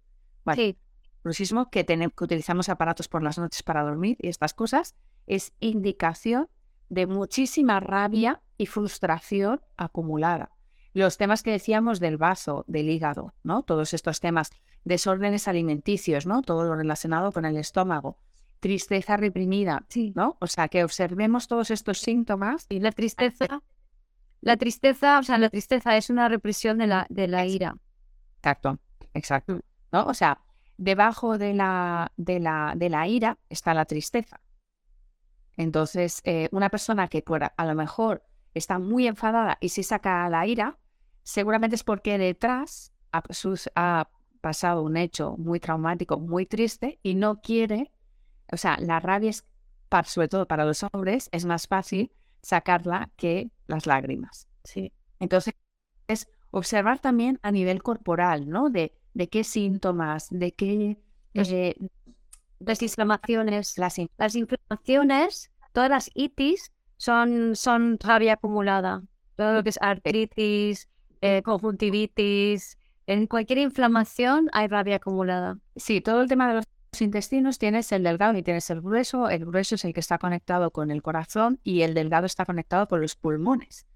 Sí. Bruxismo, que, tenemos, que utilizamos aparatos por las noches para dormir y estas cosas, es indicación de muchísima rabia y frustración acumulada. Los temas que decíamos del vaso, del hígado, ¿no? Todos estos temas, desórdenes alimenticios, ¿no? Todo lo relacionado con el estómago, tristeza reprimida, sí. ¿no? O sea, que observemos todos estos síntomas. Y la tristeza, la tristeza, o sea, la tristeza es una represión de la, de la ira. Exacto, exacto. Mm. ¿No? O sea, debajo de la, de la, de la ira está la tristeza. Entonces, eh, una persona que a lo mejor está muy enfadada y se saca la ira, seguramente es porque detrás ha, ha pasado un hecho muy traumático, muy triste y no quiere o sea, la rabia es, sobre todo para los hombres, es más fácil sacarla que las lágrimas. Sí. Entonces, es observar también a nivel corporal, ¿no? De, de qué síntomas, de qué... Eh, las inflamaciones. Las, las, inflamaciones, todas las itis son, son rabia acumulada. Todo lo que es artritis, eh, conjuntivitis, en cualquier inflamación hay rabia acumulada. Sí, todo el tema de los intestinos tienes el delgado y tienes el grueso. El grueso es el que está conectado con el corazón y el delgado está conectado con los pulmones.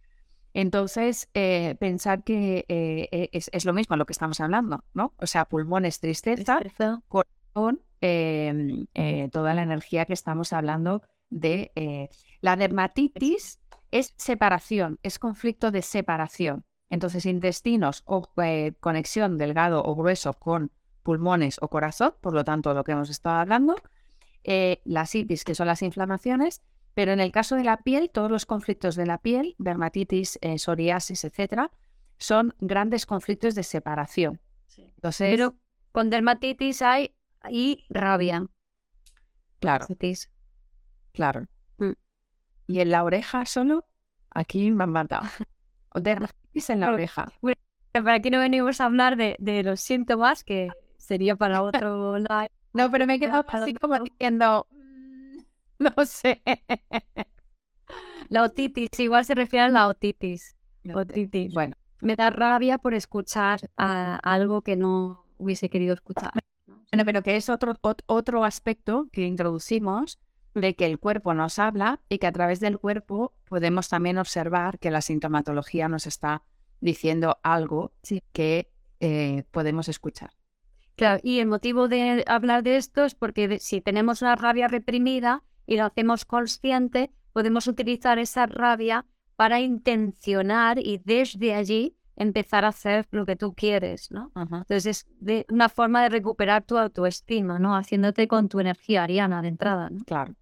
Entonces, eh, pensar que eh, e, es, lo mismo lo que estamos hablando, ¿no? O sea, pulmones, tristeza, corazón, em, eh, toda la energía que estamos hablando de la dermatitis es separación, es conflicto de separación. Entonces, intestinos o conexión delgado o grueso con pulmones o corazón, por lo tanto, lo que hemos estado hablando, eh, las itis, que son las inflamaciones, pero en el caso de la piel, todos los conflictos de la piel, dermatitis, eh, psoriasis, etcétera, son grandes conflictos de separación. Entonces, pero con dermatitis hay y rabia. Claro. Claro. Mm. Y en la oreja solo, aquí me han matado. Dermatitis en la oreja. para aquí no venimos a hablar de, de los síntomas que sería para otro live. No, pero me he quedado así como diciendo, no sé. La otitis, igual se refiere a la otitis. Otitis. Bueno. Me da rabia por escuchar algo que no hubiese querido escuchar. Bueno, pero que es otro, otro aspecto que introducimos de que el cuerpo nos habla y que a través del cuerpo podemos también observar que la sintomatología nos está diciendo algo que eh, podemos escuchar y el motivo de hablar de esto es porque si tenemos una rabia reprimida y lo hacemos consciente, podemos utilizar esa rabia para intencionar y desde allí empezar a hacer lo que tú quieres, ¿no? Entonces es de una forma de recuperar tu autoestima, ¿no? Haciéndote con tu energía ariana de entrada, ¿no? Claro.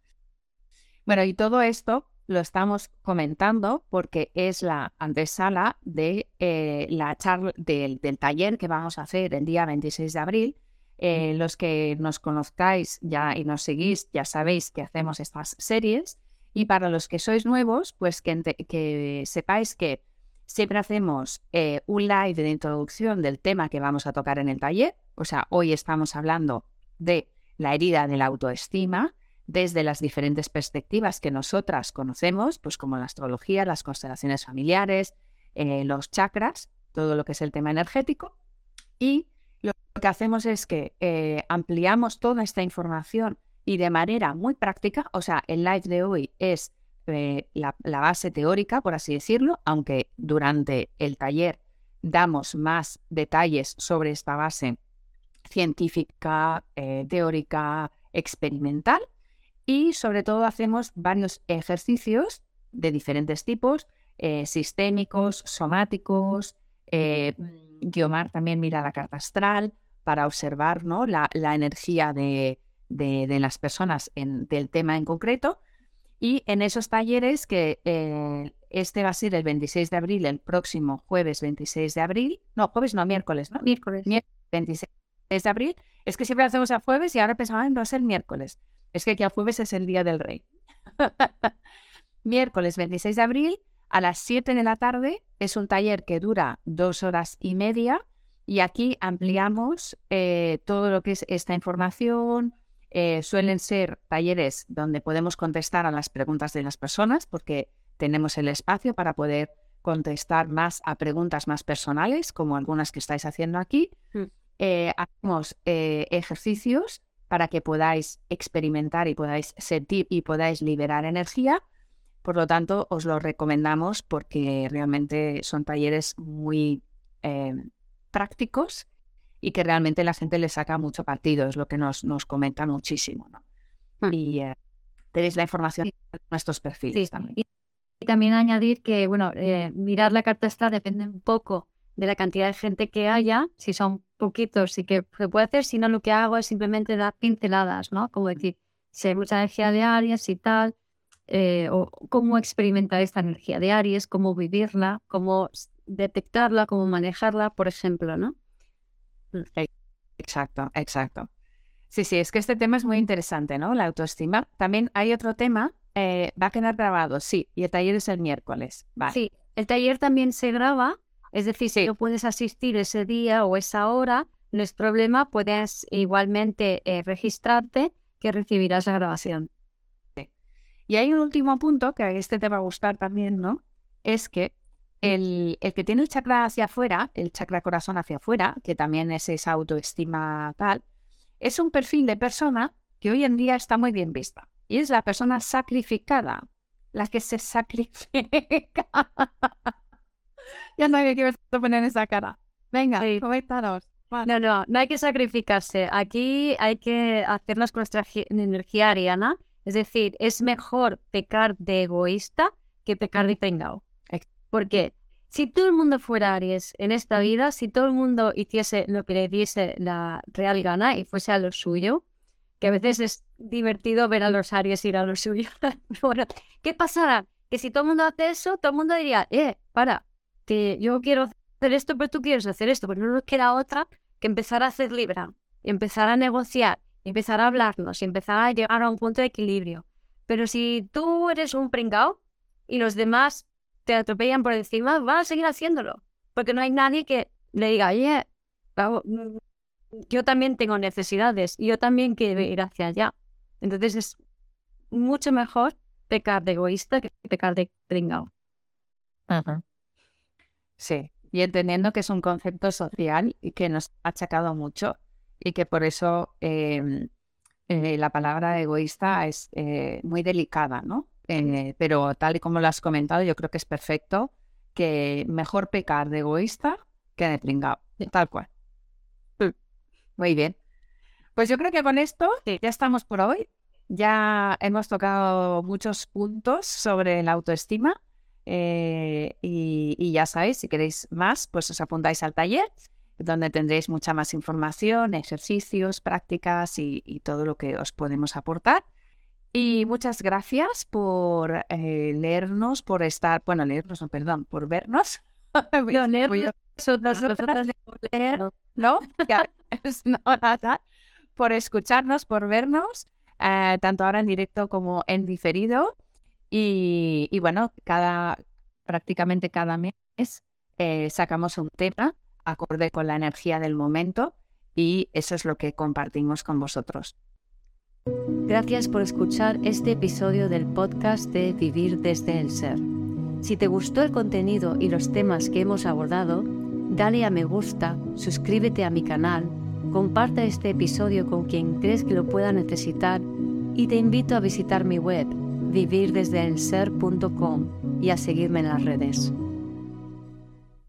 Bueno, y todo esto lo estamos comentando porque es la antesala de eh, la charla del, taller que vamos a hacer el día 26 de abril. Eh, los que nos conozcáis ya y nos seguís ya sabéis que hacemos estas series y para los que sois nuevos pues que, sepáis que siempre hacemos eh, un live de introducción del tema que vamos a tocar en el taller. O sea, hoy estamos hablando de la herida de la autoestima desde las diferentes perspectivas que nosotras conocemos, pues como la astrología, las constelaciones familiares, eh, los chakras, todo lo que es el tema energético. Y lo que hacemos es que eh, ampliamos toda esta información y de manera muy práctica, o sea, el live de hoy es eh, la, base teórica, por así decirlo, aunque durante el taller damos más detalles sobre esta base científica, teórica, experimental y sobre todo hacemos varios ejercicios de diferentes tipos, eh, sistémicos, somáticos. Eh, Guiomar también mira la carta astral para observar ¿no? la, energía de, las personas en, del tema en concreto. Y en esos talleres, que eh, este va a ser el 26 de abril, el próximo jueves 26 de abril, no, jueves no, miércoles, ¿no? Miércoles. 26 de abril, es que siempre hacemos a jueves y ahora pensaba en no ser miércoles. Es que aquí a jueves es el Día del Rey. Miércoles 26 de abril a las 7 de la tarde es un taller que dura dos horas y media y aquí ampliamos eh, todo lo que es esta información. Eh, suelen ser talleres donde podemos contestar a las preguntas de las personas porque tenemos el espacio para poder contestar más a preguntas más personales, como algunas que estáis haciendo aquí. Mm. Eh, hacemos ejercicios para que podáis experimentar y podáis sentir y podáis liberar energía. Por lo tanto, os lo recomendamos porque realmente son talleres muy eh, prácticos y que realmente la gente le saca mucho partido, es lo que nos, nos comenta muchísimo. ¿no? Ah. Y eh, tenéis la información en nuestros perfiles Sí, también. y, también añadir que, bueno, eh, mirar la carta astral depende un poco de la cantidad de gente que haya. Si son poquitos, sí que se puede hacer. Si no, lo que hago es simplemente dar pinceladas, ¿no? Como decir, si hay mucha energía de Aries y tal, eh, o cómo experimentar esta energía de Aries, cómo vivirla, cómo detectarla, cómo manejarla, por ejemplo, ¿no? Exacto, exacto. Sí, sí, es que este tema es muy interesante, ¿no? La autoestima. También hay otro tema, eh, va a quedar grabado, sí, y el taller es el miércoles. Vale. Sí, el taller también se graba, es decir, si Sí. no puedes asistir ese día o esa hora, no es problema, puedes igualmente eh, registrarte que recibirás la grabación. Y hay un último punto que a este te va a gustar también, ¿no? Es que el, el que tiene el chakra hacia afuera, el chakra corazón hacia afuera, que también es esa autoestima tal, es un perfil de persona que hoy en día está muy bien vista. Y es la persona sacrificada, la que se sacrifica. ya no hay que poner esa cara. Venga, Sí. coméntanos. No, no, no hay que sacrificarse. Aquí hay que hacernos con nuestra energía ariana. Es decir, es mejor pecar de egoísta que pecar de pringao. Porque si todo el mundo fuera Aries en esta vida, si todo el mundo hiciese lo que le diese la real gana y fuese a lo suyo, que a veces es divertido ver a los Aries ir a lo suyo. bueno, ¿qué pasará? Que si todo el mundo hace eso, todo el mundo diría, eh, para, que yo quiero hacer esto, pero tú quieres hacer esto, pero no nos queda otra que empezar a hacer libra, y empezar a negociar, empezar a hablarnos, y empezar a llegar a un punto de equilibrio. Pero si tú eres un pringao y los demás te atropellan por encima, van a seguir haciéndolo, porque no hay nadie que le diga, oye, mm, yo también tengo necesidades, y yo también quiero ir hacia allá. Entonces es mucho mejor pecar de egoísta que pecar de pringao. Sí, y entendiendo que es un concepto social y que nos ha achacado mucho y que por eso em, eh, la palabra egoísta es eh, muy delicada, ¿no? Eh, pero tal y como lo has comentado, yo creo que es perfecto que mejor pecar de egoísta que de pringao, tal cual. Mm, Muy bien. Pues yo creo que con esto ya estamos por hoy. Ya hemos tocado muchos puntos sobre la autoestima. Eh, y, y ya sabéis, si queréis más, pues os apuntáis al taller, donde tendréis mucha más información, ejercicios, prácticas y, y todo lo que os podemos aportar. Y muchas gracias por eh, leernos, por estar, bueno, leernos, no, perdón, por vernos. A- nosotras leer, ¿no? Ya, es- no, nada. Por escucharnos, por vernos, eh, tanto ahora en directo como en diferido. Y, y bueno, cada, prácticamente cada mes eh, sacamos un tema acorde con la energía del momento y eso es lo que compartimos con vosotros. Gracias por escuchar este episodio del podcast de Vivir desde el Ser. Si te gustó el contenido y los temas que hemos abordado, dale a me gusta, suscríbete a mi canal, comparte este episodio con quien crees que lo pueda necesitar y te invito a visitar mi web vivirdesdeelser.com y a seguirme en las redes.